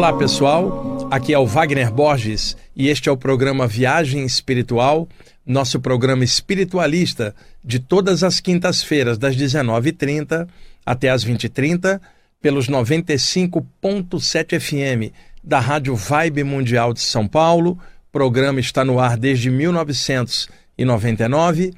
Olá pessoal, aqui é o Wagner Borges e este é o programa Viagem Espiritual, nosso programa espiritualista de todas as quintas-feiras, das 19h30 até as 20h30, pelos 95.7 FM da Rádio Vibe Mundial de São Paulo. O programa está no ar desde 1999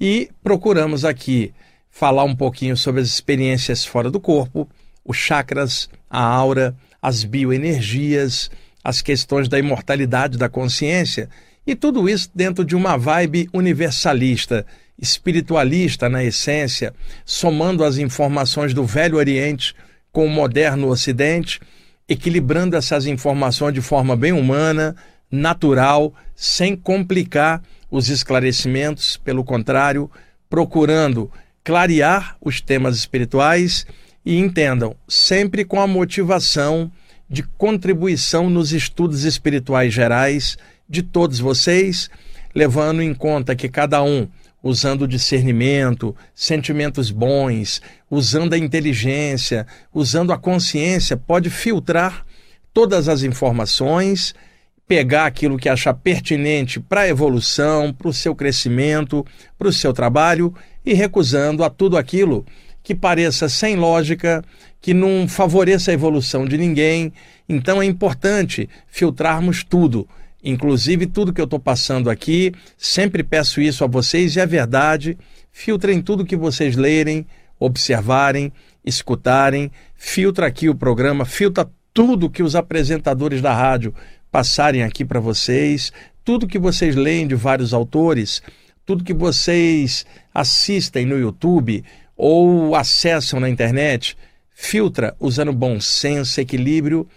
e procuramos aqui falar um pouquinho sobre as experiências fora do corpo, os chakras, a aura as bioenergias, as questões da imortalidade da consciência e tudo isso dentro de uma vibe universalista, espiritualista na essência, somando as informações do Velho Oriente com o moderno Ocidente, equilibrando essas informações de forma bem humana, natural, sem complicar os esclarecimentos, pelo contrário, procurando clarear os temas espirituais e entendam, sempre com a motivação de contribuição nos estudos espirituais gerais de todos vocês, levando em conta que cada um, usando discernimento, sentimentos bons, usando a inteligência, usando a consciência, pode filtrar todas as informações, pegar aquilo que achar pertinente para a evolução, para o seu crescimento, para o seu trabalho e recusando a tudo aquilo que pareça sem lógica, que não favoreça a evolução de ninguém. Então é importante filtrarmos tudo, inclusive tudo que eu estou passando aqui. Sempre peço isso a vocês e é verdade. Filtrem tudo que vocês lerem, observarem, escutarem. Filtra aqui o programa, filtra tudo que os apresentadores da rádio passarem aqui para vocês, tudo que vocês leem de vários autores, tudo que vocês assistem no YouTube ou acessam na internet, filtra usando bom senso, equilíbrio,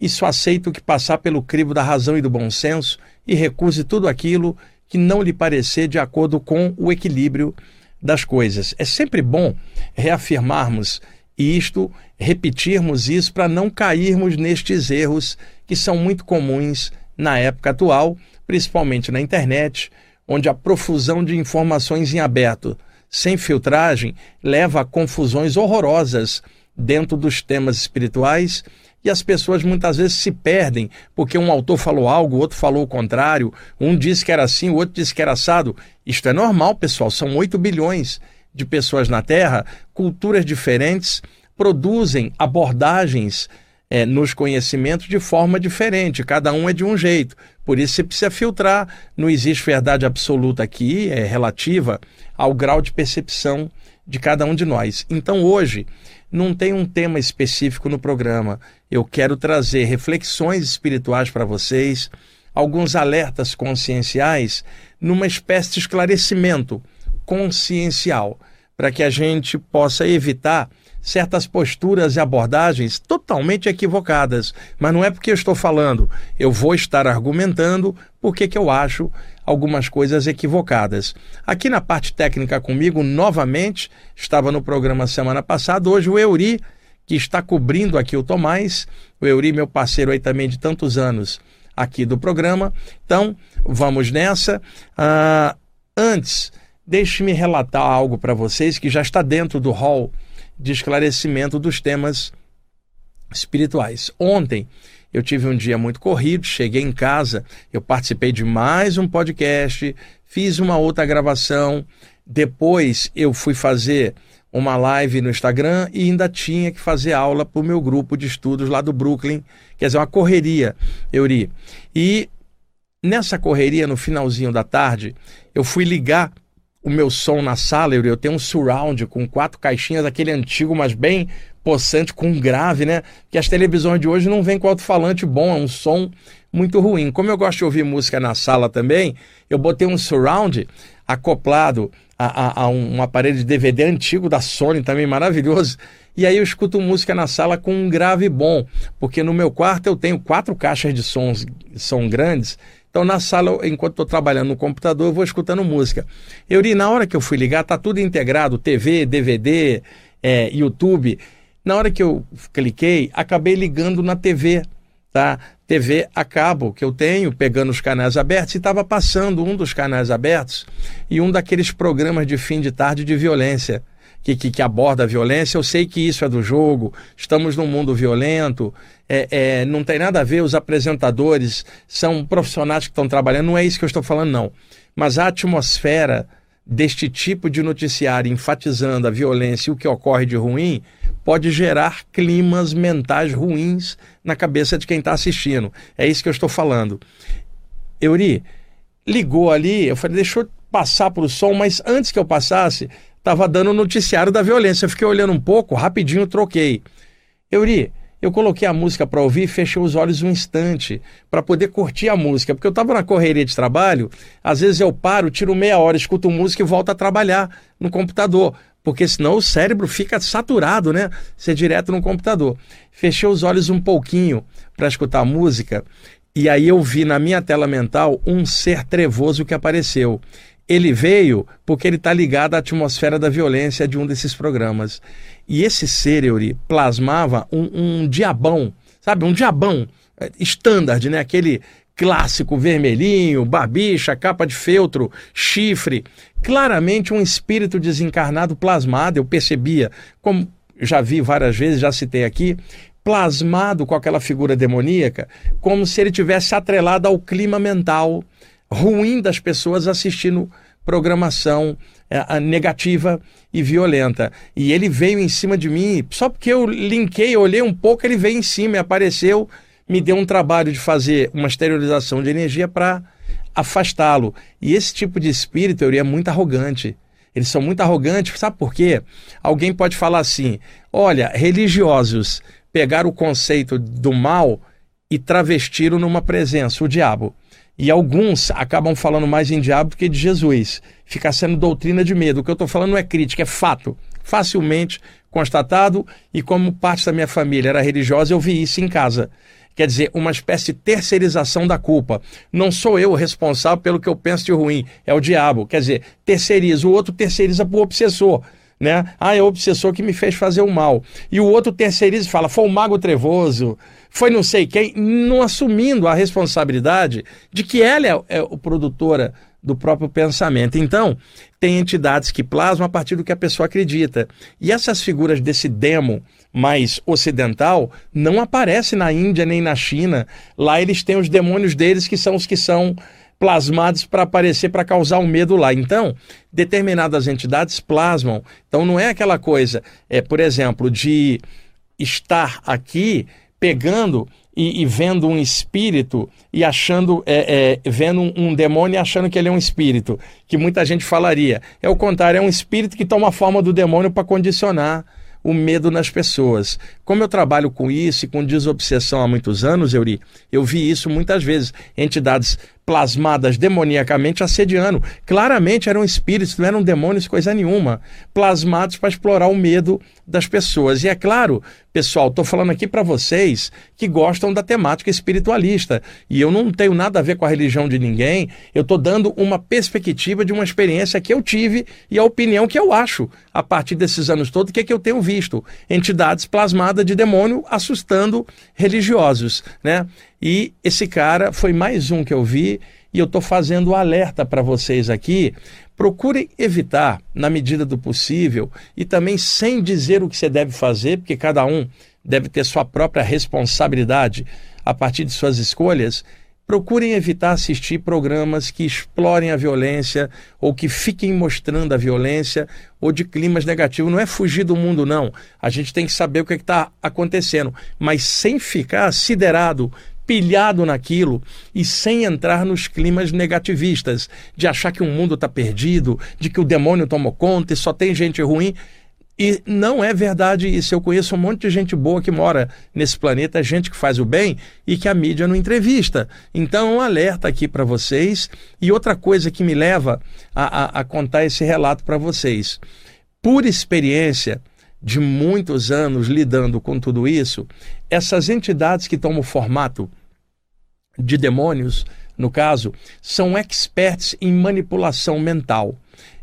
e só aceita o que passar pelo crivo da razão e do bom senso e recuse tudo aquilo que não lhe parecer de acordo com o equilíbrio das coisas. É sempre bom reafirmarmos isto, repetirmos isso para não cairmos nestes erros que são muito comuns na época atual, principalmente na internet, onde a profusão de informações em aberto sem filtragem leva a confusões horrorosas dentro dos temas espirituais e as pessoas muitas vezes se perdem porque um autor falou algo, o outro falou o contrário, um disse que era assim, o outro disse que era assado. Isto é normal, pessoal, são 8 bilhões de pessoas na Terra, culturas diferentes produzem abordagens é, nos conhecimentos de forma diferente, cada um é de um jeito. Por isso você precisa filtrar. Não existe verdade absoluta aqui, é relativa ao grau de percepção de cada um de nós. Então hoje não tem um tema específico no programa. Eu quero trazer reflexões espirituais para vocês, alguns alertas conscienciais, numa espécie de esclarecimento consciencial, para que a gente possa evitar certas posturas e abordagens totalmente equivocadas. Mas não é porque eu estou falando, eu vou estar argumentando porque que eu acho algumas coisas equivocadas. Aqui na parte técnica comigo, novamente, estava no programa semana passada, hoje o Euri, que está cobrindo aqui o Tomás, o Euri, meu parceiro aí também de tantos anos aqui do programa. Então, vamos nessa. Uh, antes, deixe-me relatar algo para vocês que já está dentro do hall de esclarecimento dos temas espirituais. Ontem eu tive um dia muito corrido, cheguei em casa, eu participei de mais um podcast, fiz uma outra gravação, depois eu fui fazer uma live no Instagram e ainda tinha que fazer aula para o meu grupo de estudos lá do Brooklyn, quer dizer, uma correria, Euri. E nessa correria, no finalzinho da tarde, eu fui ligar o meu som na sala, eu tenho um surround com quatro caixinhas, aquele antigo, mas bem possante, com grave, né? Que as televisões de hoje não vêm com alto-falante bom, é um som muito ruim. Como eu gosto de ouvir música na sala também, eu botei um surround acoplado a, a, a um, aparelho de DVD antigo da Sony, também maravilhoso. E aí eu escuto música na sala com um grave bom, porque no meu quarto eu tenho quatro caixas de sons, som grandes então, na sala, enquanto estou trabalhando no computador, eu vou escutando música. Eu li, na hora que eu fui ligar, tá tudo integrado, TV, DVD, é, YouTube. Na hora que eu cliquei, acabei ligando na TV, tá? TV a cabo que eu tenho, pegando os canais abertos, e estava passando um dos canais abertos e um daqueles programas de fim de tarde de violência que, que, que, aborda a violência, eu sei que isso é do jogo, estamos num mundo violento, é, é, não tem nada a ver, os apresentadores são profissionais que estão trabalhando, não é isso que eu estou falando, não. Mas a atmosfera deste tipo de noticiário enfatizando a violência e o que ocorre de ruim pode gerar climas mentais ruins na cabeça de quem está assistindo. É isso que eu estou falando. Euri, ligou ali, eu falei, deixa eu passar para o som, mas antes que eu passasse, estava dando o noticiário da violência. Eu fiquei olhando um pouco, rapidinho troquei. Euri, eu coloquei a música para ouvir e fechei os olhos um instante para poder curtir a música, porque eu estava na correria de trabalho, às vezes eu paro, tiro meia hora, escuto música e volto a trabalhar no computador, porque senão o cérebro fica saturado, né? Ser direto no computador. Fechei os olhos um pouquinho para escutar música e aí eu vi na minha tela mental um ser trevoso que apareceu. Ele veio porque ele está ligado à atmosfera da violência de um desses programas. E esse ser, plasmava um, um diabão, sabe? Um diabão é, standard, né? Aquele clássico vermelhinho, barbicha, capa de feltro, chifre. Claramente um espírito desencarnado plasmado, eu percebia, como já vi várias vezes, já citei aqui, plasmado com aquela figura demoníaca, como se ele tivesse atrelado ao clima mental ruim das pessoas assistindo programação é, negativa e violenta. E ele veio em cima de mim, só porque eu linkei, olhei um pouco, ele veio em cima e apareceu, me deu um trabalho de fazer uma esterilização de energia para afastá-lo. E esse tipo de espírito, eu é muito arrogante. Eles são muito arrogantes, sabe por quê? Alguém pode falar assim: olha, religiosos pegaram o conceito do mal e travestiram numa presença, o diabo. E alguns acabam falando mais em diabo do que de Jesus. Fica sendo doutrina de medo. O que eu estou falando não é crítica, é fato. Facilmente constatado. E como parte da minha família era religiosa, eu vi isso em casa. Quer dizer, uma espécie de terceirização da culpa. Não sou eu o responsável pelo que eu penso de ruim, é o diabo. Quer dizer, terceiriza, o outro terceiriza para o obsessor né? Ah, é o obsessor que me fez fazer o mal. E o outro terceiriza e fala, foi o mago trevoso, foi não sei quem, não assumindo a responsabilidade de que ela é, é o produtora do próprio pensamento. Então, tem entidades que plasmam a partir do que a pessoa acredita. E essas figuras desse demo mais ocidental não aparecem na Índia nem na China. Lá eles têm os demônios deles que são os que são plasmados para aparecer, para causar um medo lá. Então, determinadas entidades plasmam. Então, não é aquela coisa, é, por exemplo, de estar aqui pegando e, e vendo um espírito e achando, é, é, vendo um, um, demônio e achando que ele é um espírito, que muita gente falaria. É o contrário, é um espírito que toma a forma do demônio para condicionar o medo nas pessoas. Como eu trabalho com isso e com desobsessão há muitos anos, Euri, eu vi isso muitas vezes. Entidades plasmadas demoniacamente assediando. Claramente eram espíritos, não eram demônios, coisa nenhuma. Plasmados para explorar o medo das pessoas. E é claro, pessoal, estou falando aqui para vocês que gostam da temática espiritualista. E eu não tenho nada a ver com a religião de ninguém. Eu estou dando uma perspectiva de uma experiência que eu tive e a opinião que eu acho, a partir desses anos todos, que, é que eu tenho visto. Entidades plasmadas de demônio assustando religiosos. Né? E esse cara foi mais um que eu vi e eu estou fazendo um alerta para vocês aqui. Procurem evitar, na medida do possível, e também sem dizer o que você deve fazer, porque cada um deve ter sua própria responsabilidade a partir de suas escolhas. Procurem evitar assistir programas que explorem a violência ou que fiquem mostrando a violência ou de climas negativos. Não é fugir do mundo, não. A gente tem que saber o que é está acontecendo, mas sem ficar siderado pilhado naquilo e sem entrar nos climas negativistas, de achar que o mundo está perdido, de que o demônio tomou conta e só tem gente ruim. E não é verdade isso. Eu conheço um monte de gente boa que mora nesse planeta, gente que faz o bem e que a mídia não entrevista. Então, um alerta aqui para vocês. E outra coisa que me leva a, a, a contar esse relato para vocês. Por experiência, de muitos anos lidando com tudo isso, essas entidades que tomam o formato de demônios, no caso, são experts em manipulação mental.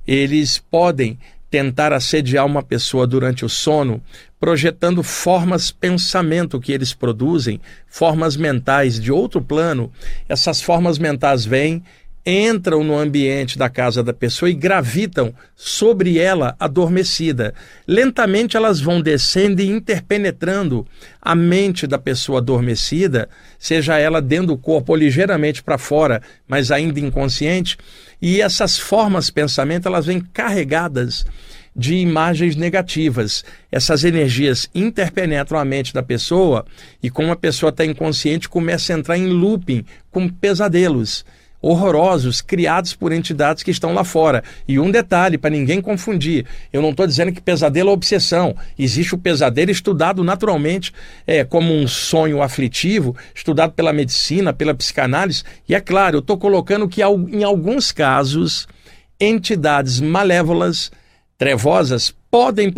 Eles podem tentar assediar uma pessoa durante o sono, projetando formas pensamento que eles produzem, formas mentais de outro plano. Essas formas mentais vêm entram no ambiente da casa da pessoa e gravitam sobre ela adormecida. Lentamente elas vão descendo e interpenetrando a mente da pessoa adormecida, seja ela dentro do corpo ou ligeiramente para fora, mas ainda inconsciente, e essas formas pensamento elas vêm carregadas de imagens negativas. Essas energias interpenetram a mente da pessoa e, como a pessoa está inconsciente, começa a entrar em looping com pesadelos horrorosos criados por entidades que estão lá fora. E um detalhe, para ninguém confundir: eu não estou dizendo que pesadelo é obsessão. Existe o pesadelo estudado naturalmente é, como um sonho aflitivo, estudado pela medicina, pela psicanálise. E é claro, eu estou colocando que em alguns casos, entidades malévolas, trevosas, podem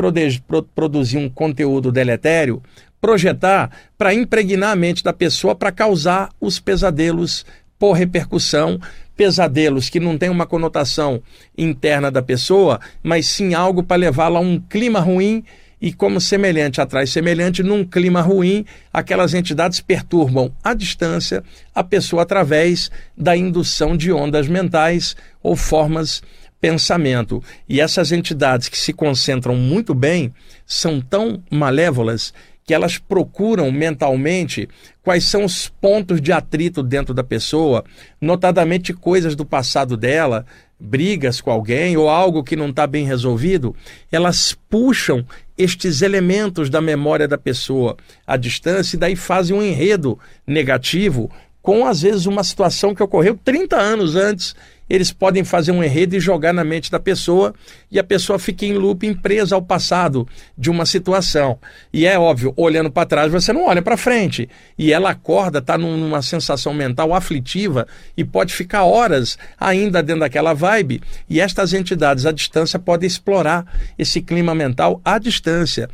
produzir um conteúdo deletério projetar para impregnar a mente da pessoa para causar os pesadelos por repercussão, pesadelos que não têm uma conotação interna da pessoa, mas sim algo para levá-la a um clima ruim e como semelhante atrai semelhante, num clima ruim, aquelas entidades perturbam à distância a pessoa através da indução de ondas mentais ou formas pensamento. E essas entidades que se concentram muito bem são tão malévolas que elas procuram mentalmente quais são os pontos de atrito dentro da pessoa, notadamente coisas do passado dela, brigas com alguém ou algo que não está bem resolvido, elas puxam estes elementos da memória da pessoa à distância e daí fazem um enredo negativo com às vezes uma situação que ocorreu 30 anos antes eles podem fazer um enredo e jogar na mente da pessoa e a pessoa fica em loop, presa ao passado de uma situação. E é óbvio, olhando para trás, você não olha para frente. E ela acorda, está numa sensação mental aflitiva e pode ficar horas ainda dentro daquela vibe. E estas entidades à distância podem explorar esse clima mental à distância.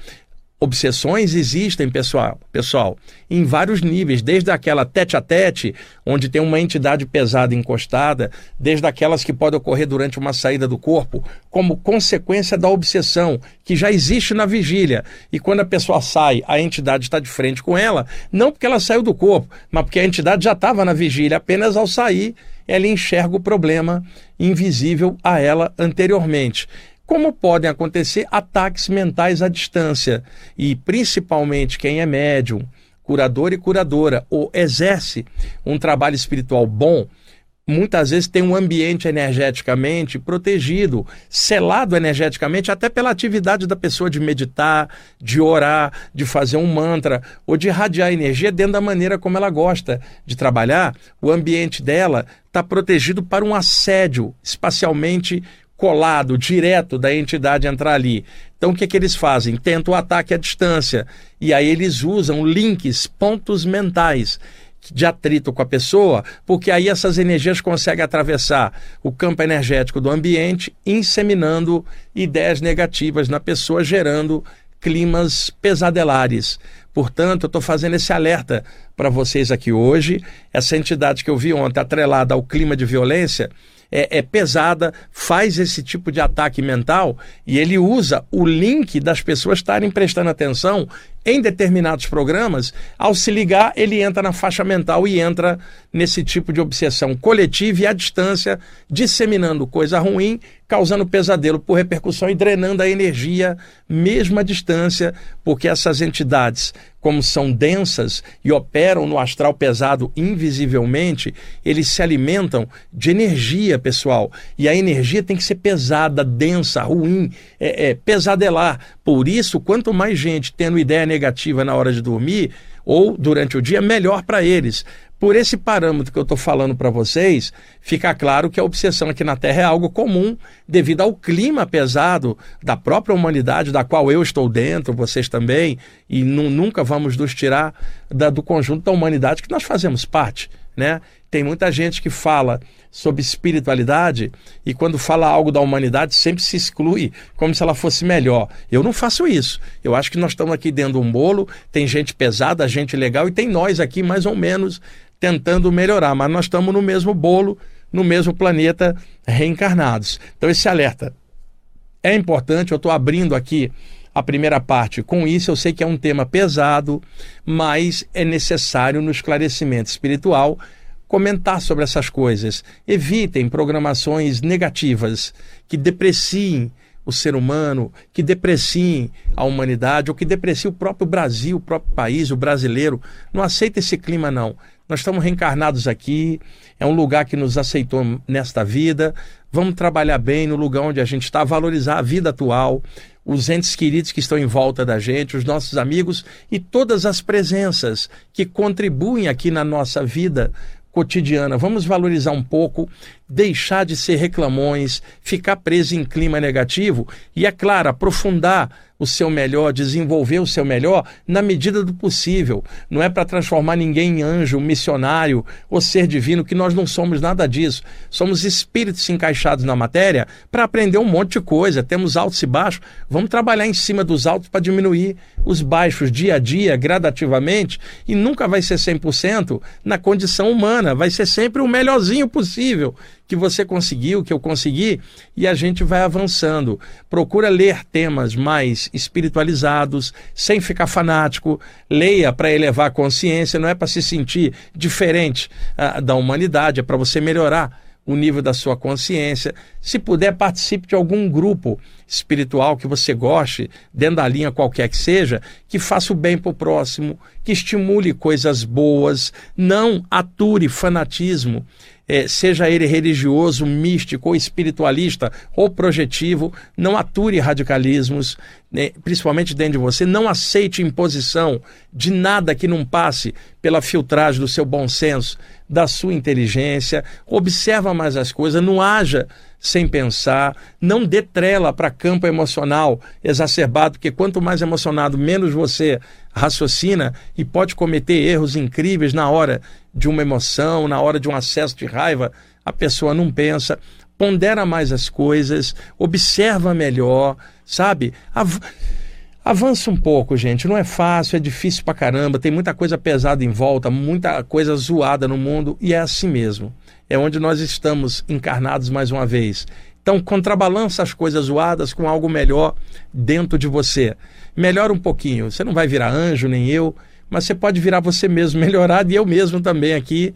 Obsessões existem, pessoal, pessoal, em vários níveis, desde aquela tete a tete, onde tem uma entidade pesada encostada, desde aquelas que podem ocorrer durante uma saída do corpo, como consequência da obsessão, que já existe na vigília. E quando a pessoa sai, a entidade está de frente com ela, não porque ela saiu do corpo, mas porque a entidade já estava na vigília, apenas ao sair, ela enxerga o problema invisível a ela anteriormente como podem acontecer ataques mentais à distância. E principalmente quem é médium, curador e curadora, ou exerce um trabalho espiritual bom, muitas vezes tem um ambiente energeticamente protegido, selado energeticamente, até pela atividade da pessoa de meditar, de orar, de fazer um mantra ou de irradiar energia dentro da maneira como ela gosta de trabalhar. O ambiente dela está protegido para um assédio espacialmente colado, direto da entidade entrar ali. Então o que, é que eles fazem? Tentam o ataque à distância. E aí eles usam links, pontos mentais de atrito com a pessoa, porque aí essas energias conseguem atravessar o campo energético do ambiente, inseminando ideias negativas na pessoa, gerando climas pesadelares. Portanto, eu estou fazendo esse alerta para vocês aqui hoje. Essa entidade que eu vi ontem, atrelada ao clima de violência, é, é pesada, faz esse tipo de ataque mental e ele usa o link das pessoas estarem prestando atenção em determinados programas, ao se ligar, ele entra na faixa mental e entra nesse tipo de obsessão coletiva e à distância, disseminando coisa ruim, causando pesadelo por repercussão e drenando a energia, mesmo à distância, porque essas entidades, como são densas e operam no astral pesado invisivelmente, eles se alimentam de energia, pessoal. E a energia tem que ser pesada, densa, ruim, é, é pesadelar. Por isso, quanto mais gente tendo ideia negativa na hora de dormir ou durante o dia, melhor para eles. Por esse parâmetro que eu estou falando para vocês, fica claro que a obsessão aqui na Terra é algo comum devido ao clima pesado da própria humanidade, da qual eu estou dentro, vocês também, e nunca vamos nos tirar da, do conjunto da humanidade que nós fazemos parte. Né? Tem muita gente que fala sobre espiritualidade e quando fala algo da humanidade sempre se exclui como se ela fosse melhor. Eu não faço isso. Eu acho que nós estamos aqui dentro de um bolo, tem gente pesada, gente legal e tem nós aqui mais ou menos tentando melhorar, mas nós estamos no mesmo bolo, no mesmo planeta, reencarnados. Então esse alerta é importante, eu estou abrindo aqui a primeira parte. Com isso, eu sei que é um tema pesado, mas é necessário no esclarecimento espiritual comentar sobre essas coisas. Evitem programações negativas que depreciem o ser humano, que depreciem a humanidade ou que depreciem o próprio Brasil, o próprio país, o brasileiro. Não aceita esse clima, não. Nós estamos reencarnados aqui, é um lugar que nos aceitou nesta vida. Vamos trabalhar bem no lugar onde a gente está, valorizar a vida atual, os entes queridos que estão em volta da gente, os nossos amigos e todas as presenças que contribuem aqui na nossa vida cotidiana. Vamos valorizar um pouco, deixar de ser reclamões, ficar preso em clima negativo e, é claro, aprofundar o seu melhor, desenvolver o seu melhor na medida do possível. Não é para transformar ninguém em anjo, missionário ou ser divino, que nós não somos nada disso. Somos espíritos encaixados na matéria para aprender um monte de coisa. Temos altos e baixos. Vamos trabalhar em cima dos altos para diminuir os baixos dia a dia, gradativamente, e nunca vai ser 100% na condição humana. Vai ser sempre o melhorzinho possível que você conseguiu, que eu consegui, e a gente vai avançando. Procura ler temas mais espiritualizados, sem ficar fanático. Leia para elevar a consciência, não é para se sentir diferente uh, da humanidade, é para você melhorar o nível da sua consciência. Se puder, participe de algum grupo espiritual que você goste, dentro da linha qualquer que seja, que faça o bem para o próximo, que estimule coisas boas, não ature fanatismo é, seja ele religioso, místico ou espiritualista ou projetivo, não ature radicalismos, né, principalmente dentro de você, não aceite imposição de nada que não passe pela filtragem do seu bom senso, da sua inteligência, observa mais as coisas, não haja sem pensar, não dê trela para campo emocional exacerbado, porque quanto mais emocionado, menos você raciocina e pode cometer erros incríveis na hora de uma emoção, na hora de um acesso de raiva, a pessoa não pensa, pondera mais as coisas, observa melhor, sabe? Av Avança um pouco, gente. Não é fácil, é difícil pra caramba, tem muita coisa pesada em volta, muita coisa zoada no mundo, e é assim mesmo. É onde nós estamos encarnados mais uma vez. Então, contrabalança as coisas zoadas com algo melhor dentro de você. Melhora um pouquinho. Você não vai virar anjo, nem eu, mas você pode virar você mesmo melhorado e eu mesmo também aqui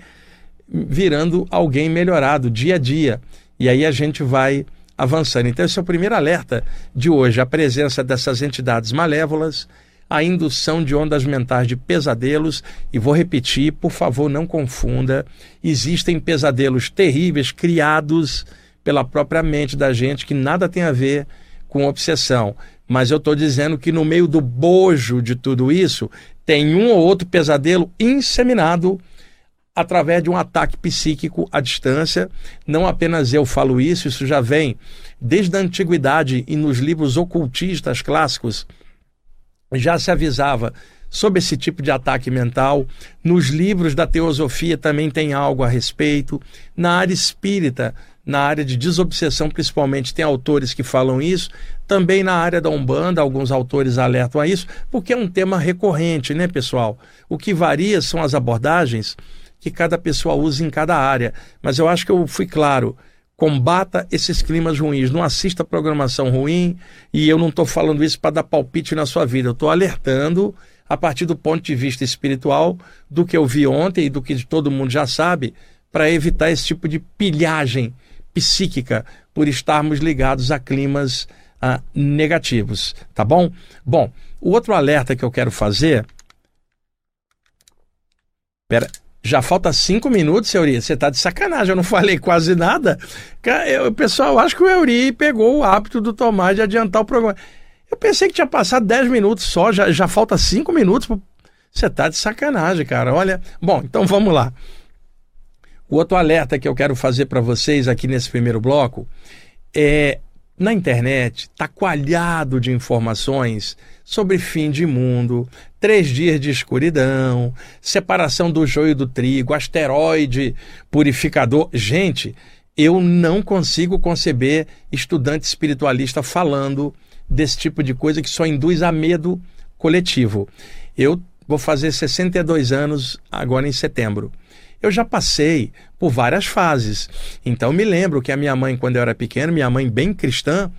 virando alguém melhorado dia a dia. E aí a gente vai avançando. Então, esse é o primeiro alerta de hoje: a presença dessas entidades malévolas, a indução de ondas mentais de pesadelos. E vou repetir, por favor, não confunda: existem pesadelos terríveis criados pela própria mente da gente que nada tem a ver com obsessão. Mas eu estou dizendo que no meio do bojo de tudo isso, tem um ou outro pesadelo inseminado através de um ataque psíquico à distância. Não apenas eu falo isso, isso já vem desde a antiguidade e nos livros ocultistas clássicos já se avisava sobre esse tipo de ataque mental. Nos livros da teosofia também tem algo a respeito. Na área espírita na área de desobsessão, principalmente, tem autores que falam isso. Também na área da Umbanda, alguns autores alertam a isso, porque é um tema recorrente, né, pessoal? O que varia são as abordagens que cada pessoa usa em cada área. Mas eu acho que eu fui claro. Combata esses climas ruins, não assista programação ruim, e eu não estou falando isso para dar palpite na sua vida, eu estou alertando a partir do ponto de vista espiritual do que eu vi ontem e do que todo mundo já sabe, para evitar esse tipo de pilhagem psíquica por estarmos ligados a climas ah, negativos, tá bom? Bom, o outro alerta que eu quero fazer. Pera, já falta cinco minutos, Euri. Você está de sacanagem, eu não falei quase nada. Eu, pessoal, acho que o Euri pegou o hábito do Tomás de adiantar o programa. Eu pensei que tinha passado dez minutos só, já, já falta cinco minutos. Você está de sacanagem, cara. Olha. Bom, então vamos lá. O outro alerta que eu quero fazer para vocês aqui nesse primeiro bloco é na internet está coalhado de informações sobre fim de mundo, três dias de escuridão, separação do joio do trigo, asteroide purificador. Gente, eu não consigo conceber estudante espiritualista falando desse tipo de coisa que só induz a medo coletivo. Eu vou fazer 62 anos agora em setembro. eu já passei por várias fases. Então me lembro que a minha mãe, quando eu era pequeno, minha mãe bem cristã,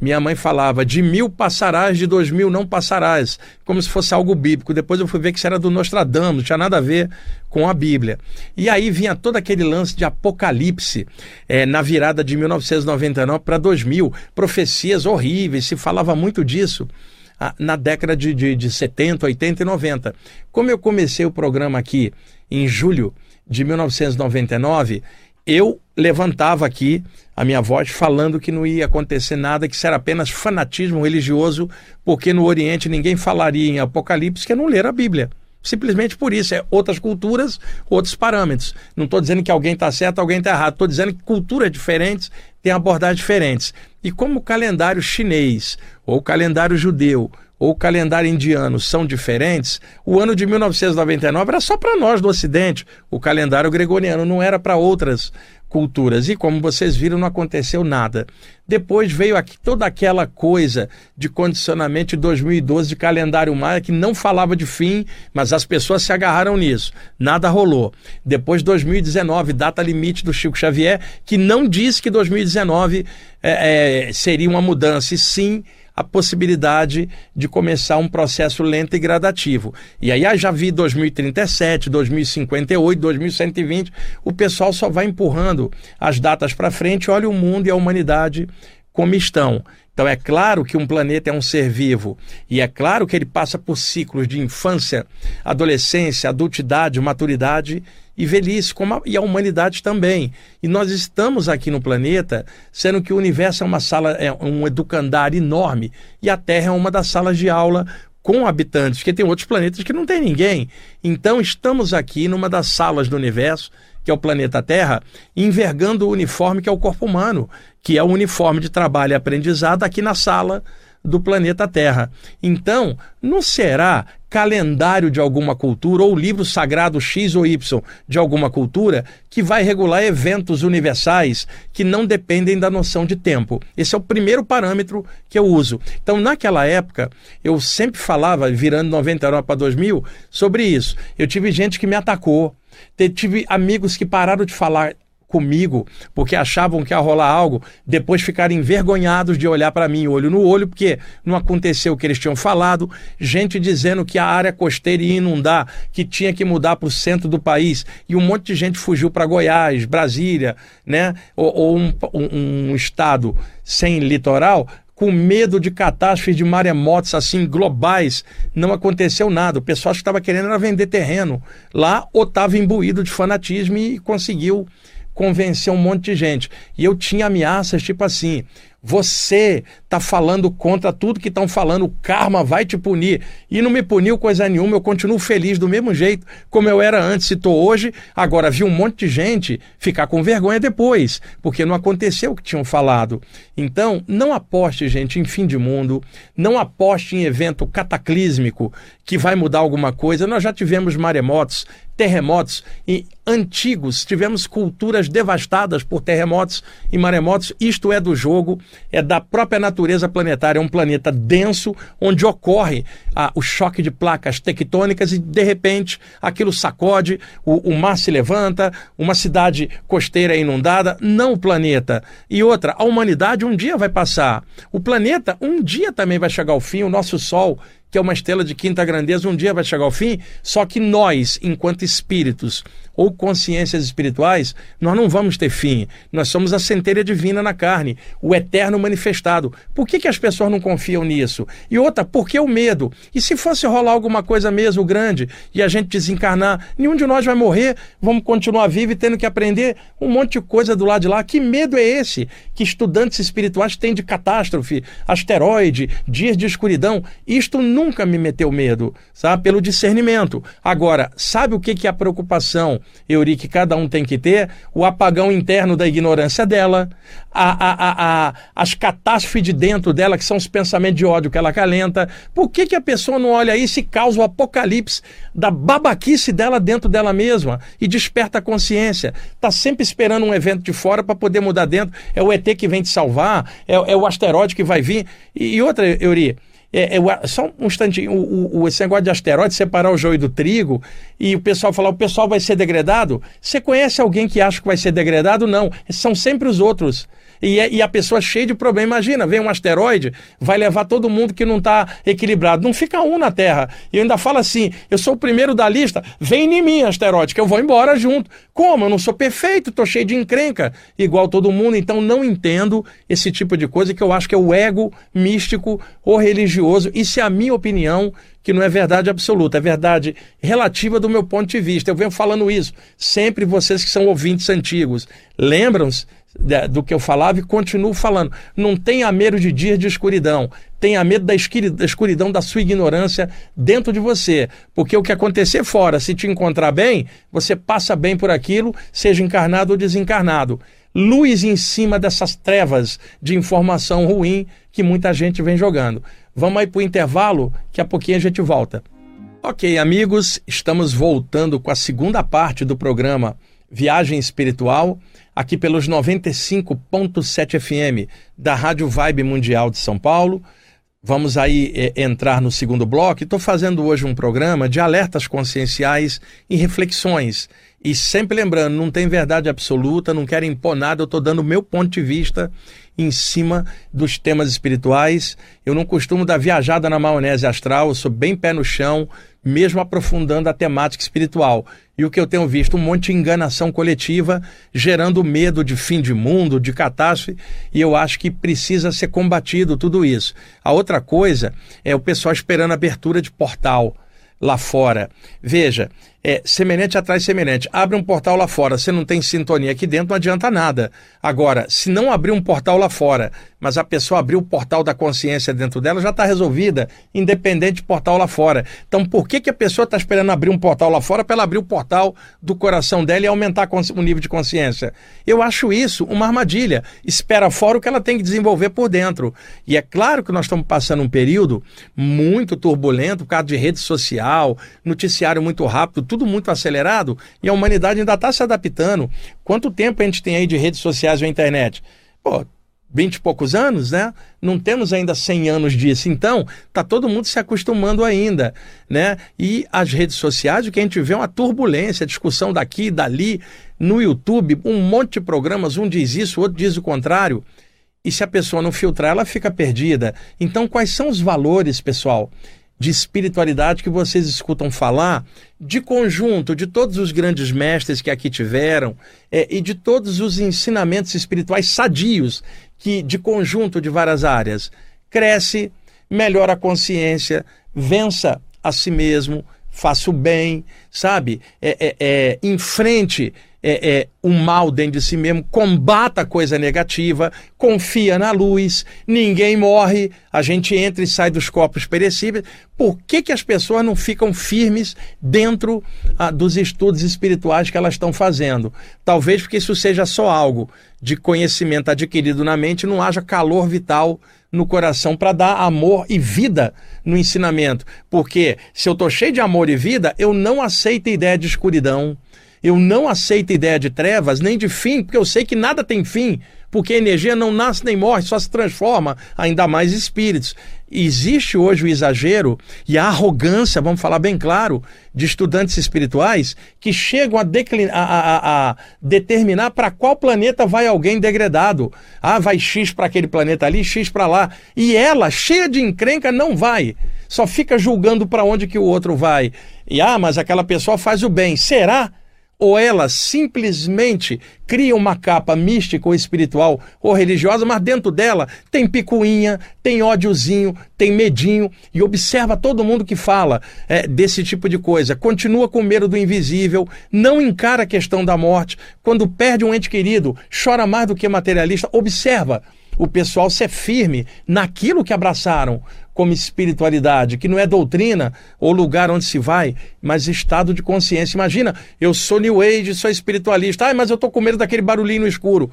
minha mãe falava de mil passarás, de dois mil não passarás, como se fosse algo bíblico. Depois eu fui ver que isso era do Nostradamus, não tinha nada a ver com a Bíblia. E aí vinha todo aquele lance de Apocalipse é, na virada de 1999 para 2000, profecias horríveis, se falava muito disso na década de, de, de 70, 80 e 90. Como eu comecei o programa aqui em julho de 1999, eu levantava aqui a minha voz falando que não ia acontecer nada, que isso era apenas fanatismo religioso, porque no Oriente ninguém falaria em Apocalipse que não ler a Bíblia. Simplesmente por isso, é outras culturas, outros parâmetros. Não estou dizendo que alguém está certo, alguém está errado. Estou dizendo que culturas diferentes têm abordagens diferentes. E como o calendário chinês, ou o calendário judeu, ou o calendário indiano são diferentes, o ano de 1999 era só para nós do Ocidente. O calendário gregoriano não era para outras culturas. E como vocês viram, não aconteceu nada. Depois veio aqui toda aquela coisa de condicionamento de 2012 de calendário maia que não falava de fim, mas as pessoas se agarraram nisso. Nada rolou. Depois 2019, data limite do Chico Xavier, que não disse que 2019 é, é, seria uma mudança, e sim a possibilidade de começar um processo lento e gradativo. E aí já vi 2037, 2058, 2120, o pessoal só vai empurrando as datas para frente, olha o mundo e a humanidade como estão. Então é claro que um planeta é um ser vivo e é claro que ele passa por ciclos de infância, adolescência, adultidade, maturidade e velhice, como a, e a humanidade também. E nós estamos aqui no planeta, sendo que o universo é uma sala, é um educandário enorme, e a Terra é uma das salas de aula com habitantes, porque tem outros planetas que não tem ninguém. Então estamos aqui numa das salas do universo, que é o planeta Terra, envergando o uniforme que é o corpo humano, que é o uniforme de trabalho e aprendizado aqui na sala do planeta Terra. Então, não será calendário de alguma cultura ou livro sagrado X ou Y de alguma cultura que vai regular eventos universais que não dependem da noção de tempo. Esse é o primeiro parâmetro que eu uso. Então, naquela época, eu sempre falava, virando 99 para 2000, sobre isso. Eu tive gente que me atacou, tive amigos que pararam de falar comigo porque achavam que ia rolar algo, depois ficaram envergonhados de olhar para mim olho no olho, porque não aconteceu o que eles tinham falado. Gente dizendo que a área costeira ia inundar, que tinha que mudar para o centro do país, e um monte de gente fugiu para Goiás, Brasília, né? ou, ou um, um, um estado sem litoral, com medo de catástrofes de maremotos assim globais, não aconteceu nada. O pessoal que estava querendo era vender terreno lá ou estava imbuído de fanatismo e conseguiu convencer um monte de gente. E eu tinha ameaças tipo assim: você está falando contra tudo que estão falando, o karma vai te punir. E não me puniu coisa nenhuma, eu continuo feliz do mesmo jeito como eu era antes e estou hoje. Agora, vi um monte de gente ficar com vergonha depois, porque não aconteceu o que tinham falado. Então, não aposte, gente, em fim de mundo, não aposte em evento cataclísmico que vai mudar alguma coisa. Nós já tivemos maremotos, terremotos e antigos, tivemos culturas devastadas por terremotos e maremotos. Isto é do jogo é da própria natureza planetária. É um planeta denso, onde ocorre ah, o choque de placas tectônicas e, de repente, aquilo sacode, o, o mar se levanta, uma cidade costeira é inundada. Não o planeta. E outra, a humanidade um dia vai passar. O planeta um dia também vai chegar ao fim. O nosso Sol que é uma estrela de quinta grandeza, um dia vai chegar ao fim, só que nós, enquanto espíritos ou consciências espirituais, nós não vamos ter fim. Nós somos a centelha divina na carne, o eterno manifestado. Por que, que as pessoas não confiam nisso? E outra, por que o medo? E se fosse rolar alguma coisa mesmo grande e a gente desencarnar, nenhum de nós vai morrer, vamos continuar vivo e tendo que aprender um monte de coisa do lado de lá. Que medo é esse que estudantes espirituais têm de catástrofe, asteroide, dias de escuridão? Isto nunca me meteu medo, sabe? Pelo discernimento. Agora, sabe o que, que é a preocupação? Euri, que cada um tem que ter, o apagão interno da ignorância dela, a, a, a, as catástrofes de dentro dela, que são os pensamentos de ódio que ela calenta. Por que, que a pessoa não olha isso e causa o apocalipse da babaquice dela dentro dela mesma e desperta a consciência? Está sempre esperando um evento de fora para poder mudar dentro. É o ET que vem te salvar, é, é o asteroide que vai vir. E, e outra, Euri, é, é, só um instantinho, o, o, esse negócio de asteroide, separar o joio do trigo, e o pessoal falar, o pessoal vai ser degradado. Você conhece alguém que acha que vai ser degradado? Não. São sempre os outros. E, é, e a pessoa cheia de problema. Imagina, vem um asteroide, vai levar todo mundo que não está equilibrado. Não fica um na Terra. E ainda falo assim: eu sou o primeiro da lista, vem em mim, asteroide, que eu vou embora junto. Como? Eu não sou perfeito, estou cheio de encrenca, igual todo mundo. Então não entendo esse tipo de coisa que eu acho que é o ego místico ou religioso. Isso é a minha opinião que não é verdade absoluta, é verdade relativa do meu ponto de vista. Eu venho falando isso. Sempre vocês que são ouvintes antigos, lembram-se do que eu falava e continuo falando. Não tenha medo de dias de escuridão. Tenha medo da escuridão da sua ignorância dentro de você. Porque o que acontecer fora, se te encontrar bem, você passa bem por aquilo, seja encarnado ou desencarnado. Luz em cima dessas trevas de informação ruim que muita gente vem jogando. Vamos aí para o intervalo, que a pouquinho a gente volta. Ok, amigos, estamos voltando com a segunda parte do programa Viagem Espiritual, aqui pelos 95.7 FM da Rádio Vibe Mundial de São Paulo. Vamos aí é, entrar no segundo bloco. Estou fazendo hoje um programa de alertas conscienciais e reflexões. E sempre lembrando, não tem verdade absoluta, não quero impor nada, eu estou dando o meu ponto de vista em cima dos temas espirituais. Eu não costumo dar viajada na maionese astral, eu sou bem pé no chão, mesmo aprofundando a temática espiritual. E o que eu tenho visto, um monte de enganação coletiva, gerando medo de fim de mundo, de catástrofe, e eu acho que precisa ser combatido tudo isso. A outra coisa é o pessoal esperando abertura de portal lá fora. Veja, é semelhante atrás semelhante. Abre um portal lá fora, você não tem sintonia aqui dentro, não adianta nada. Agora, se não abrir um portal lá fora, mas a pessoa abriu o portal da consciência dentro dela, já está resolvida, independente de portal lá fora. Então, por que, que a pessoa está esperando abrir um portal lá fora para ela abrir o portal do coração dela e aumentar o nível de consciência? Eu acho isso uma armadilha. Espera fora o que ela tem que desenvolver por dentro. E é claro que nós estamos passando um período muito turbulento por causa de rede social, noticiário muito rápido, tudo muito acelerado e a humanidade ainda está se adaptando. Quanto tempo a gente tem aí de redes sociais ou internet? Pô, 20 e poucos anos, né? Não temos ainda 100 anos disso. Então, tá todo mundo se acostumando ainda, né? E as redes sociais, o que a gente vê é uma turbulência, discussão daqui dali, no YouTube, um monte de programas, um diz isso, o outro diz o contrário. E se a pessoa não filtrar, ela fica perdida. Então, quais são os valores, pessoal? De espiritualidade que vocês escutam falar, de conjunto de todos os grandes mestres que aqui tiveram é, e de todos os ensinamentos espirituais sadios que, de conjunto de várias áreas, cresce, melhora a consciência, vença a si mesmo, faça o bem, sabe? É, é, é, enfrente é, é, o mal dentro de si mesmo, combata a coisa negativa, confia na luz, ninguém morre, a gente entra e sai dos corpos perecíveis. Por que, que as pessoas não ficam firmes dentro ah, dos estudos espirituais que elas estão fazendo? Talvez porque isso seja só algo de conhecimento adquirido na mente, não haja calor vital no coração para dar amor e vida no ensinamento. Porque se eu estou cheio de amor e vida, eu não aceito a ideia de escuridão eu não aceito ideia de trevas nem de fim, porque eu sei que nada tem fim, porque a energia não nasce nem morre, só se transforma, ainda mais espíritos. Existe hoje o exagero e a arrogância, vamos falar bem claro, de estudantes espirituais que chegam a, declinar, a, a, a determinar para qual planeta vai alguém degradado. Ah, vai X para aquele planeta ali, X para lá. E ela, cheia de encrenca, não vai. Só fica julgando para onde que o outro vai. E ah, mas aquela pessoa faz o bem. Será? Ou ela simplesmente cria uma capa mística ou espiritual ou religiosa, mas dentro dela tem picuinha, tem ódiozinho, tem medinho e observa todo mundo que fala é, desse tipo de coisa. Continua com medo do invisível, não encara a questão da morte. Quando perde um ente querido, chora mais do que materialista. Observa o pessoal ser firme naquilo que abraçaram como espiritualidade, que não é doutrina ou lugar onde se vai, mas estado de consciência. Imagina, eu sou New Age, sou espiritualista, ah, mas eu estou com medo daquele barulhinho no escuro.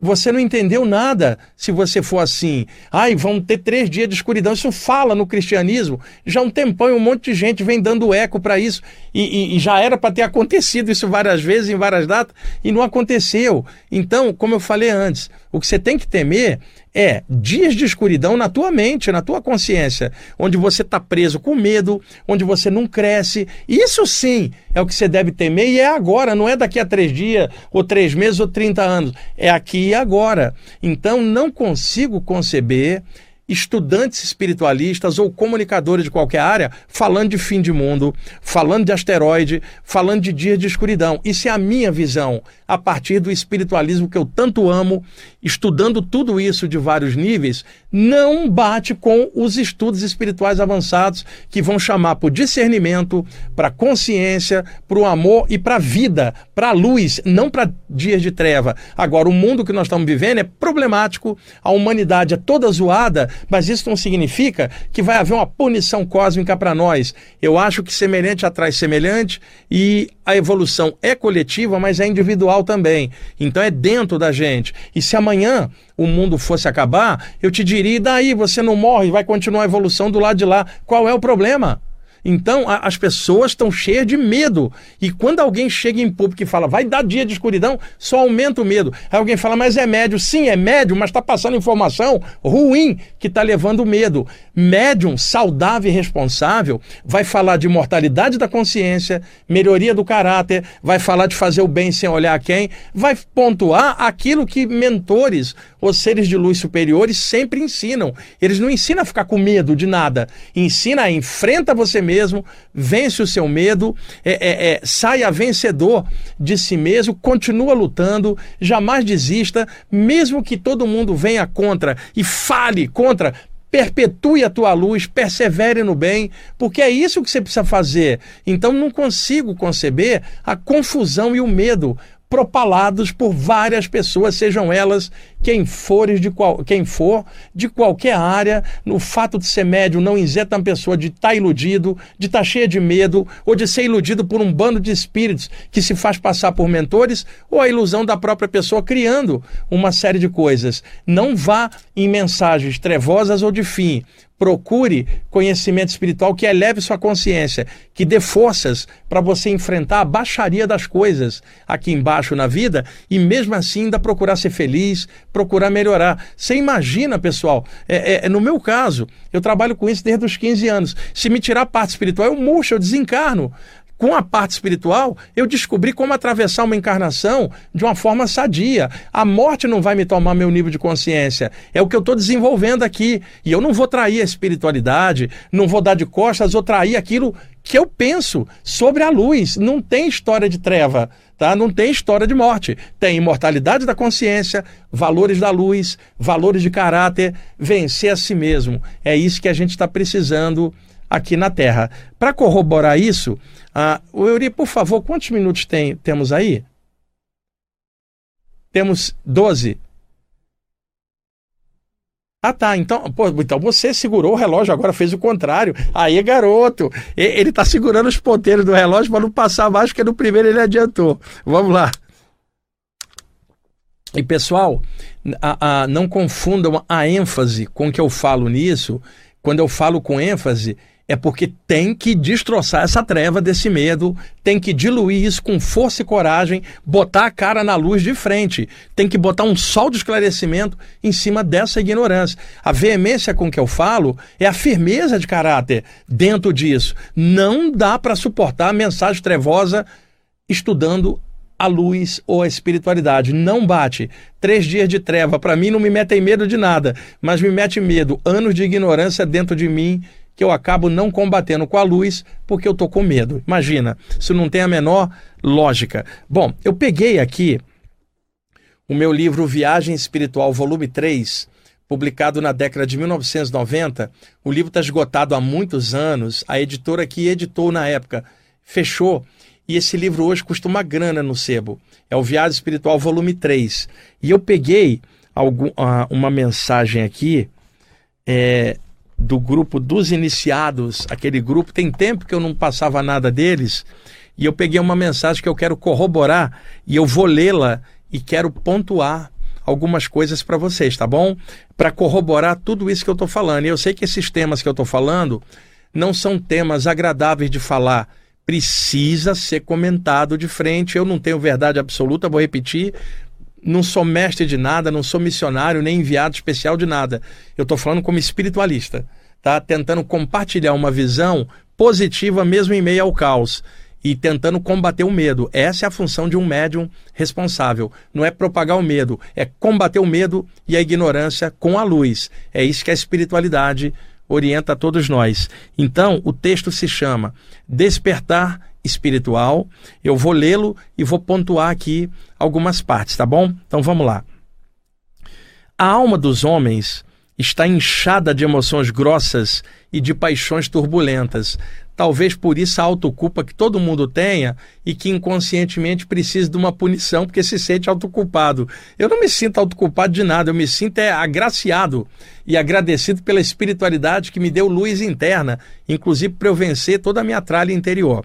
Você não entendeu nada se você for assim. Ai, vão ter três dias de escuridão. Isso fala no cristianismo. Já há um tempão um monte de gente vem dando eco para isso. E, e, e, já era para ter acontecido isso várias vezes, em várias datas, e não aconteceu. Então, como eu falei antes, o que você tem que temer é dias de escuridão na tua mente, na tua consciência, onde você está preso com medo, onde você não cresce. Isso sim é o que você deve temer e é agora, não é daqui a três dias, ou três meses, ou 30 anos. É aqui e agora. Então não consigo conceber estudantes espiritualistas ou comunicadores de qualquer área falando de fim de mundo, falando de asteroide, falando de dias de escuridão. Isso é a minha visão a partir do espiritualismo que eu tanto amo, estudando tudo isso de vários níveis, não bate com os estudos espirituais avançados que vão chamar para o discernimento, para a consciência, para o amor e para a vida, para a luz, não para dias de treva. Agora, o mundo que nós estamos vivendo é problemático, a humanidade é toda zoada, mas isso não significa que vai haver uma punição cósmica para nós. Eu acho que semelhante atrai semelhante e a evolução é coletiva, mas é individual também. Então é dentro da gente. E se amanhã o mundo fosse acabar, eu te diria: e daí você não morre, vai continuar a evolução do lado de lá. Qual é o problema? Então, a, as pessoas estão cheias de medo. E quando alguém chega em público e fala, vai dar dia de escuridão, só aumenta o medo. Aí alguém fala, mas é médio. Sim, é médio, mas está passando informação ruim que está levando medo. Médium saudável e responsável vai falar de mortalidade da consciência, melhoria do caráter, vai falar de fazer o bem sem olhar a quem, vai pontuar aquilo que mentores ou seres de luz superiores sempre ensinam. Eles não ensinam a ficar com medo de nada. Ensina a enfrenta você mesmo, vence o seu medo, é, é, é, saia vencedor de si mesmo, continua lutando, jamais desista, mesmo que todo mundo venha contra e fale contra, perpetue a tua luz, persevere no bem, porque é isso que você precisa fazer. Então não consigo conceber a confusão e o medo propalados por várias pessoas, sejam elas quem, fores de qual, quem for, de qualquer área. No fato de ser médium não isenta uma pessoa de estar tá iludido, de estar tá cheia de medo, ou de ser iludido por um bando de espíritos que se faz passar por mentores, ou a ilusão da própria pessoa criando uma série de coisas. Não vá em mensagens trevosas ou de fim, Procure conhecimento espiritual que eleve sua consciência, que dê forças para você enfrentar a baixaria das coisas aqui embaixo na vida e mesmo assim ainda procurar ser feliz, procurar melhorar. Você imagina, pessoal, é, é, no meu caso, eu trabalho com isso desde os 15 anos. Se me tirar a parte espiritual, eu murcho, eu desencarno com a parte espiritual, eu descobri como atravessar uma encarnação de uma forma sadia. A morte não vai me tomar meu nível de consciência. É o que eu estou desenvolvendo aqui. E eu não vou trair a espiritualidade, não vou dar de costas ou trair aquilo que eu penso sobre a luz. Não tem história de treva, tá? Não tem história de morte. Tem imortalidade da consciência, valores da luz, valores de caráter, vencer a si mesmo. É isso que a gente está precisando aqui na Terra. Para corroborar isso, ah, o Euri, por favor, quantos minutos tem, temos aí? Temos 12. Ah, tá. Então, pô, então você segurou o relógio, agora fez o contrário. Aí, garoto, ele está segurando os ponteiros do relógio para não passar mais, porque no primeiro ele adiantou. Vamos lá. E pessoal, a, a, não confundam a ênfase com que eu falo nisso. Quando eu falo com ênfase, é porque tem que destroçar essa treva desse medo, tem que diluir isso com força e coragem, botar a cara na luz de frente, tem que botar um sol de esclarecimento em cima dessa ignorância. A veemência com que eu falo é a firmeza de caráter dentro disso. Não dá para suportar a mensagem trevosa estudando a luz ou a espiritualidade. Não bate. Três dias de treva, para mim, não me metem medo de nada, mas me mete medo. Anos de ignorância dentro de mim que eu acabo não combatendo com a luz porque eu tô com medo. Imagina, isso não tem a menor lógica. Bom, eu peguei aqui o meu livro Viagem Espiritual, volume 3, publicado na década de 1990. O livro está esgotado há muitos anos. A editora que editou na época fechou. E esse livro hoje custa uma grana no sebo. É o Viagem Espiritual, volume 3. E eu peguei algum, uh, uma mensagem aqui é, do grupo dos iniciados, aquele grupo, tem tempo que eu não passava nada deles, e eu peguei uma mensagem que eu quero corroborar e eu vou lê-la e quero pontuar algumas coisas para vocês, tá bom? Para corroborar tudo isso que eu estou falando. E eu sei que esses temas que eu estou falando não são temas agradáveis de falar. Precisa ser comentado de frente. Eu não tenho verdade absoluta, vou repetir, não sou mestre de nada, não sou missionário, nem enviado especial de nada. Eu estou falando como espiritualista, tá? Tentando compartilhar uma visão positiva mesmo em meio ao caos e tentando combater o medo. Essa é a função de um médium responsável. Não é propagar o medo, é combater o medo e a ignorância com a luz. É isso que a espiritualidade orienta a todos nós. Então, o texto se chama Despertar Espiritual. Eu vou lê-lo e vou pontuar aqui algumas partes, tá bom? Então vamos lá. A alma dos homens está inchada de emoções grossas e de paixões turbulentas. Talvez por isso a autoculpa que todo mundo tenha e que inconscientemente precisa de uma punição porque se sente autoculpado. Eu não me sinto autoculpado de nada, eu me sinto é, agraciado e agradecido pela espiritualidade que me deu luz interna, inclusive para eu vencer toda a minha tralha interior.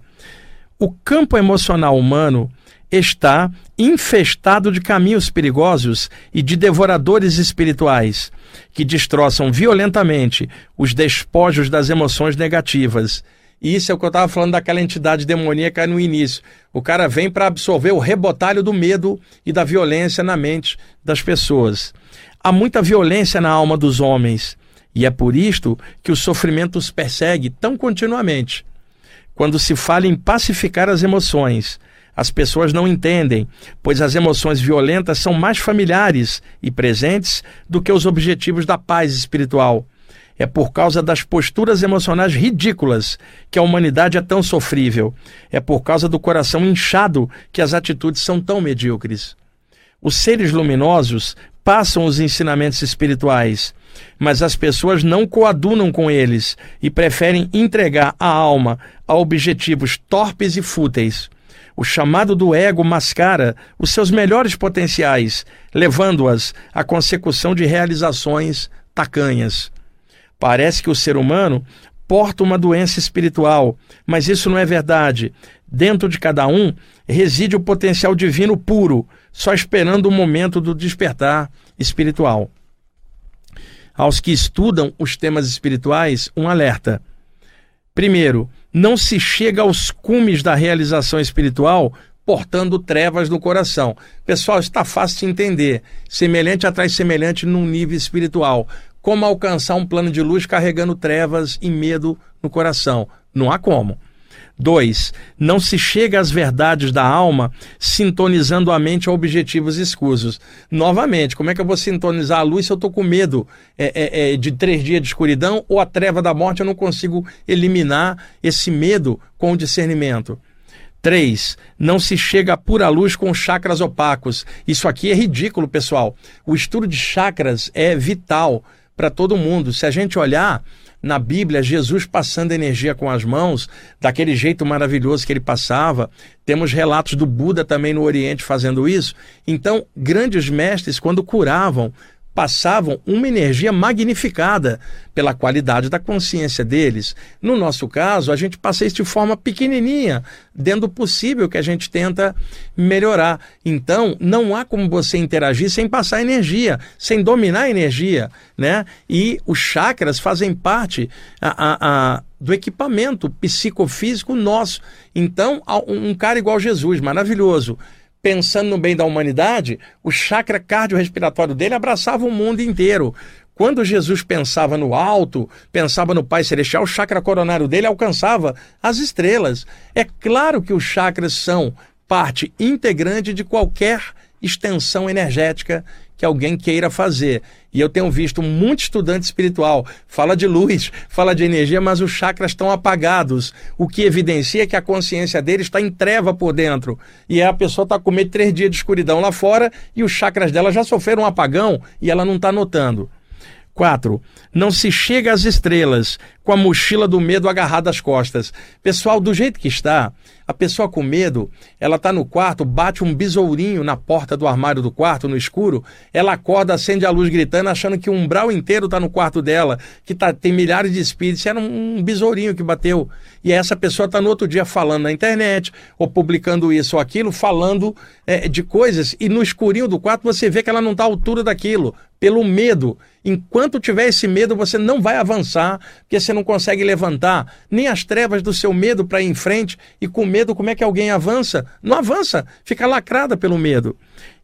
O campo emocional humano está infestado de caminhos perigosos e de devoradores espirituais que destroçam violentamente os despojos das emoções negativas. E isso é o que eu estava falando daquela entidade demoníaca no início. O cara vem para absorver o rebotalho do medo e da violência na mente das pessoas. Há muita violência na alma dos homens, e é por isto que o sofrimento os persegue tão continuamente. Quando se fala em pacificar as emoções, as pessoas não entendem, pois as emoções violentas são mais familiares e presentes do que os objetivos da paz espiritual. É por causa das posturas emocionais ridículas que a humanidade é tão sofrível. É por causa do coração inchado que as atitudes são tão medíocres. Os seres luminosos passam os ensinamentos espirituais, mas as pessoas não coadunam com eles e preferem entregar a alma a objetivos torpes e fúteis. O chamado do ego mascara os seus melhores potenciais, levando-as à consecução de realizações tacanhas. Parece que o ser humano porta uma doença espiritual, mas isso não é verdade. Dentro de cada um reside o potencial divino puro, só esperando o momento do despertar espiritual. Aos que estudam os temas espirituais, um alerta. Primeiro, não se chega aos cumes da realização espiritual portando trevas no coração. Pessoal, está fácil de entender. Semelhante atrai semelhante num nível espiritual. Como alcançar um plano de luz carregando trevas e medo no coração? Não há como. 2. Não se chega às verdades da alma sintonizando a mente a objetivos escusos. Novamente, como é que eu vou sintonizar a luz se eu estou com medo é, é, é, de três dias de escuridão ou a treva da morte? Eu não consigo eliminar esse medo com o discernimento. 3. Não se chega a pura luz com chakras opacos. Isso aqui é ridículo, pessoal. O estudo de chakras é vital para todo mundo. Se a gente olhar na Bíblia Jesus passando energia com as mãos, daquele jeito maravilhoso que ele passava. Temos relatos do Buda também no Oriente fazendo isso. Então, grandes mestres, quando curavam, passavam uma energia magnificada pela qualidade da consciência deles. No nosso caso, a gente passa isso de forma pequenininha, dentro do possível que a gente tenta melhorar. Então, não há como você interagir sem passar energia, sem dominar a energia, né? E os chakras fazem parte a, a, a do equipamento psicofísico nosso. Então, um cara igual Jesus, maravilhoso, pensando no bem da humanidade, o chakra cardiorrespiratório dele abraçava o mundo inteiro. Quando Jesus pensava no alto, pensava no Pai Celestial, o chakra coronário dele alcançava as estrelas. É claro que os chakras são parte integrante de qualquer extensão energética que alguém queira fazer. E eu tenho visto muito estudante espiritual, fala de luz, fala de energia, mas os chakras estão apagados, o que evidencia que a consciência dele está em treva por dentro. E a pessoa está com medo de três dias de escuridão lá fora e os chakras dela já sofreram um apagão e ela não está notando. 4. Não se chega às estrelas com a mochila do medo agarrada às costas. Pessoal, do jeito que está, a pessoa com medo, ela está no quarto, bate um besourinho na porta do armário do quarto, no escuro, ela acorda, acende a luz gritando, achando que o umbral inteiro está no quarto dela, que tá, tem milhares de espíritos. Era um, besourinho que bateu. E essa pessoa está no outro dia falando na internet, ou publicando isso ou aquilo, falando é, de coisas, e no escurinho do quarto você vê que ela não está à altura daquilo, pelo medo. Enquanto tiver esse medo, você não vai avançar, porque você não consegue levantar nem as trevas do seu medo para ir em frente e com medo como é que alguém avança? Não avança, fica lacrada pelo medo.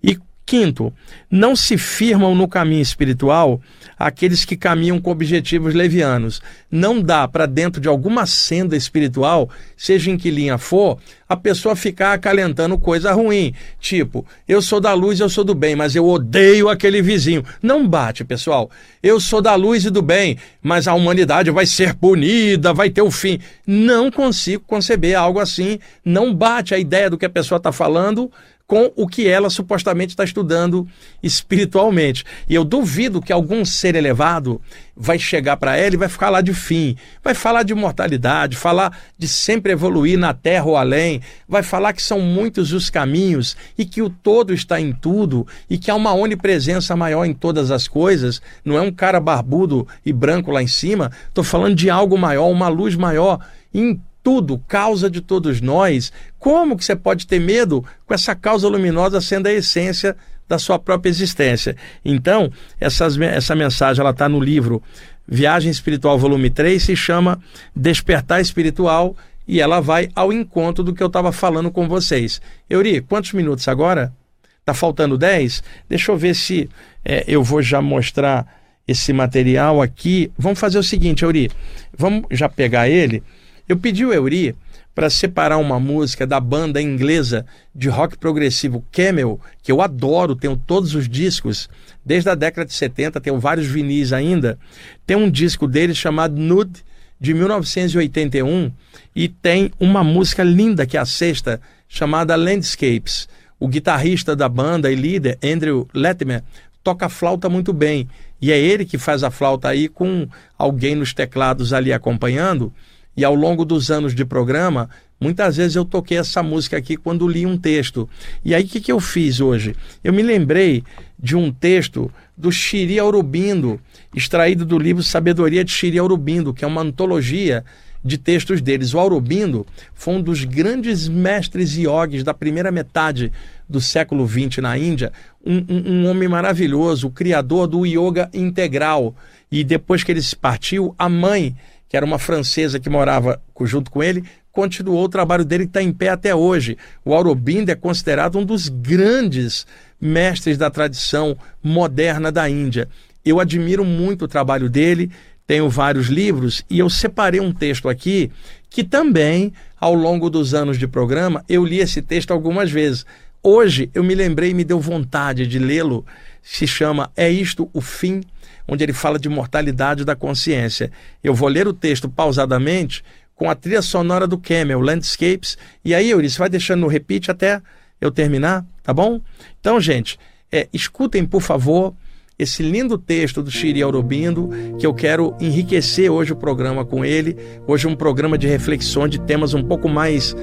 E Quinto, não se firmam no caminho espiritual aqueles que caminham com objetivos levianos. Não dá para, dentro de alguma senda espiritual, seja em que linha for, a pessoa ficar acalentando coisa ruim. Tipo, eu sou da luz, eu sou do bem, mas eu odeio aquele vizinho. Não bate, pessoal. Eu sou da luz e do bem, mas a humanidade vai ser punida, vai ter o fim. Não consigo conceber algo assim. Não bate a ideia do que a pessoa está falando com o que ela supostamente está estudando espiritualmente. E eu duvido que algum ser elevado vai chegar para ela e vai ficar lá de fim, vai falar de mortalidade, falar de sempre evoluir na terra ou além, vai falar que são muitos os caminhos e que o todo está em tudo e que há uma onipresença maior em todas as coisas. Não é um cara barbudo e branco lá em cima, estou falando de algo maior, uma luz maior em tudo, causa de todos nós, como que você pode ter medo com essa causa luminosa sendo a essência da sua própria existência? Então, essas, essa mensagem ela está no livro Viagem Espiritual, volume 3, se chama Despertar Espiritual e ela vai ao encontro do que eu estava falando com vocês. Euri, quantos minutos agora? Está faltando 10? Deixa eu ver se é, eu vou já mostrar esse material aqui. Vamos fazer o seguinte, Euri, vamos já pegar ele eu pedi o Euri para separar uma música da banda inglesa de rock progressivo Camel, que eu adoro, tenho todos os discos, desde a década de 70, tenho vários vinis ainda. Tem um disco deles chamado Nude, de 1981, e tem uma música linda, que é a sexta, chamada Landscapes. O guitarrista da banda e líder, Andrew Latimer, toca flauta muito bem. E é ele que faz a flauta aí com alguém nos teclados ali acompanhando. E ao longo dos anos de programa, muitas vezes eu toquei essa música aqui quando li um texto. E aí o que, que eu fiz hoje? Eu me lembrei de um texto do Shiri Aurobindo, extraído do livro Sabedoria de Shiri Aurobindo, que é uma antologia de textos deles. O Aurobindo foi um dos grandes mestres yogis da primeira metade do século XX na Índia, um, um, um homem maravilhoso, o criador do yoga integral. E depois que ele se partiu, a mãe que era uma francesa que morava junto com ele, continuou o trabalho dele que está em pé até hoje. O Aurobindo é considerado um dos grandes mestres da tradição moderna da Índia. Eu admiro muito o trabalho dele, tenho vários livros e eu separei um texto aqui que também, ao longo dos anos de programa, eu li esse texto algumas vezes. Hoje eu me lembrei e me deu vontade de lê-lo. Se chama É Isto o Fim? Onde ele fala de mortalidade da consciência. Eu vou ler o texto pausadamente com a trilha sonora do Camel, Landscapes, e aí, Eurice, vai deixando no repeat até eu terminar, tá bom? Então, gente, é, escutem, por favor, esse lindo texto do Shiri Aurobindo, que eu quero enriquecer hoje o programa com ele. Hoje um programa de reflexão de temas um pouco mais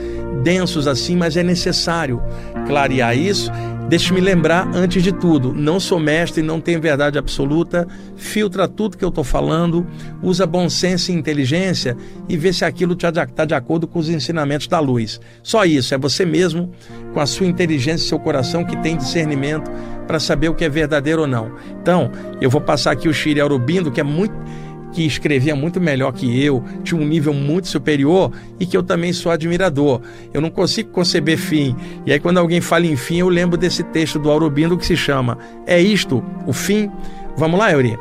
densos assim, mas é necessário clarear isso Deixe-me lembrar, antes de tudo, não sou mestre, não tenho verdade absoluta, filtra tudo que eu estou falando, usa bom senso e inteligência e vê se aquilo está de acordo com os ensinamentos da luz. Só isso, é você mesmo, com a sua inteligência e seu coração, que tem discernimento para saber o que é verdadeiro ou não. Então, eu vou passar aqui o Shiri Aurobindo, que é muito que escrevia muito melhor que eu, tinha um nível muito superior e que eu também sou admirador. Eu não consigo conceber fim. E aí, quando alguém fala em fim, eu lembro desse texto do Aurobindo que se chama É isto o fim? Vamos lá, Euri?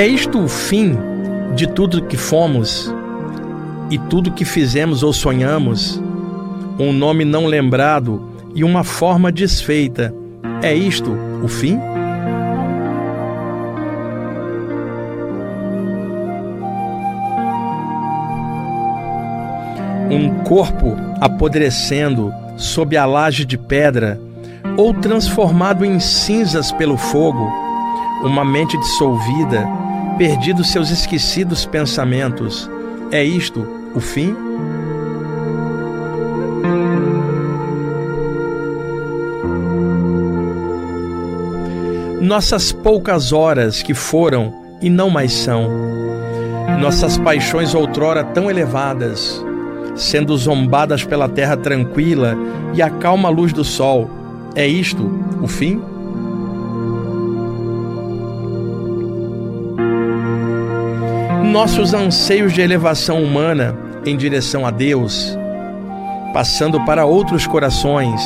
É isto o fim de tudo que fomos e tudo que fizemos ou sonhamos? Um nome não lembrado e uma forma desfeita. É isto o fim? Um corpo apodrecendo sob a laje de pedra ou transformado em cinzas pelo fogo, uma mente dissolvida perdido seus esquecidos pensamentos. É isto o fim? Nossas poucas horas que foram e não mais são, nossas paixões outrora tão elevadas, sendo zombadas pela terra tranquila e a calma luz do sol, É isto o fim? Nossos anseios de elevação humana em direção a Deus, passando para outros corações,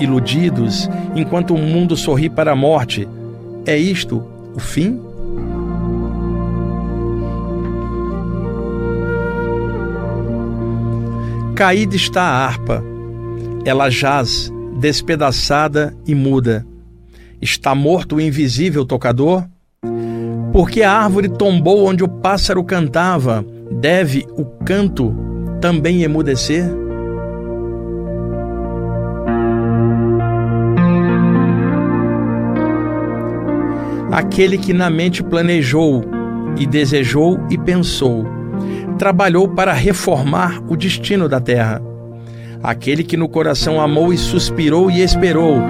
iludidos, enquanto o mundo sorri para a morte, é isto o fim? Caída está a harpa, ela jaz, despedaçada e muda. Está morto o invisível tocador? Porque a árvore tombou onde o pássaro cantava, deve o canto também emudecer? Aquele que na mente planejou e desejou e pensou, trabalhou para reformar o destino da terra. Aquele que no coração amou e suspirou e esperou,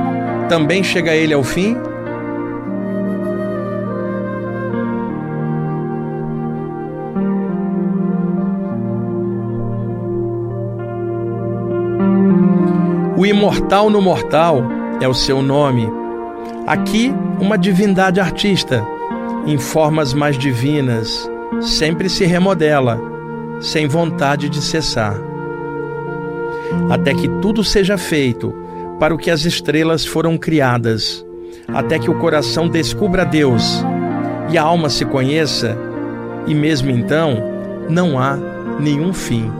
também chega ele ao fim? Imortal no mortal é o seu nome. Aqui, uma divindade artista, em formas mais divinas, sempre se remodela, sem vontade de cessar. Até que tudo seja feito para o que as estrelas foram criadas, até que o coração descubra Deus e a alma se conheça, e mesmo então não há nenhum fim.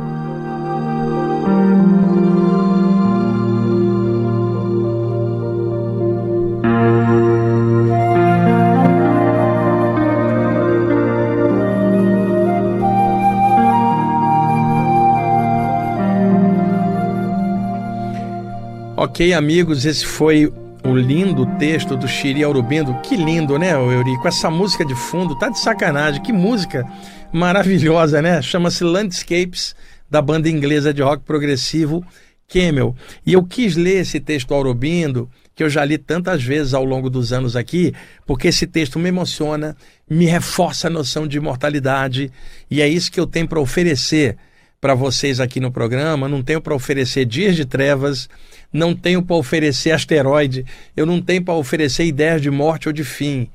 Ok, amigos, esse foi o lindo texto do Xiri Aurobindo. Que lindo, né, Euri? Com essa música de fundo, tá de sacanagem. Que música maravilhosa, né? Chama-se Landscapes, da banda inglesa de rock progressivo Camel. E eu quis ler esse texto Aurobindo, que eu já li tantas vezes ao longo dos anos aqui, porque esse texto me emociona, me reforça a noção de imortalidade, e é isso que eu tenho para oferecer para vocês aqui no programa, não tenho para oferecer dias de trevas, não tenho para oferecer asteroide, eu não tenho para oferecer ideias de morte ou de fim.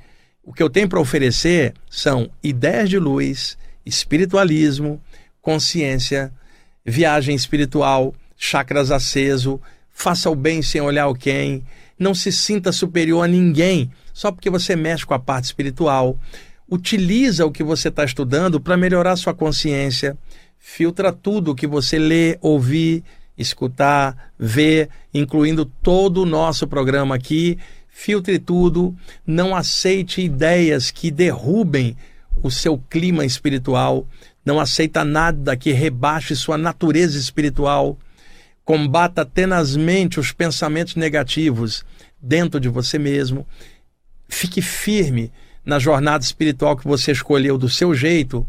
O que eu tenho para oferecer são ideias de luz, espiritualismo, consciência, viagem espiritual, chakras aceso, faça o bem sem olhar o quem, não se sinta superior a ninguém só porque você mexe com a parte espiritual. Utiliza o que você está estudando para melhorar sua consciência filtra tudo o que você lê, ouvir, escutar, ver, incluindo todo o nosso programa aqui. Filtre tudo, não aceite ideias que derrubem o seu clima espiritual, não aceita nada que rebaixe sua natureza espiritual. Combata tenazmente os pensamentos negativos dentro de você mesmo. Fique firme na jornada espiritual que você escolheu do seu jeito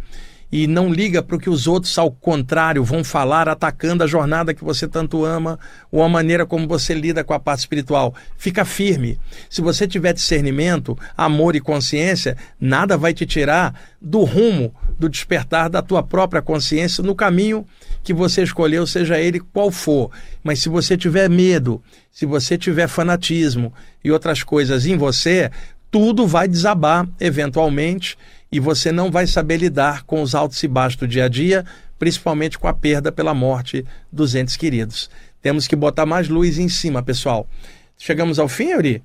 e não liga para o que os outros, ao contrário, vão falar, atacando a jornada que você tanto ama ou a maneira como você lida com a parte espiritual. Fica firme. Se você tiver discernimento, amor e consciência, nada vai te tirar do rumo do despertar da tua própria consciência no caminho que você escolheu, seja ele qual for. Mas se você tiver medo, se você tiver fanatismo e outras coisas em você, tudo vai desabar eventualmente e você não vai saber lidar com os altos e baixos do dia a dia, principalmente com a perda pela morte dos entes queridos. Temos que botar mais luz em cima, pessoal. Chegamos ao fim, Yuri?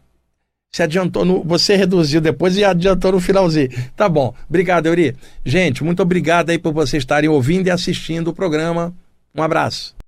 Se adiantou no. Você reduziu depois e adiantou no finalzinho. Tá bom. Obrigado, Yuri. Gente, muito obrigado aí por vocês estarem ouvindo e assistindo o programa. Um abraço.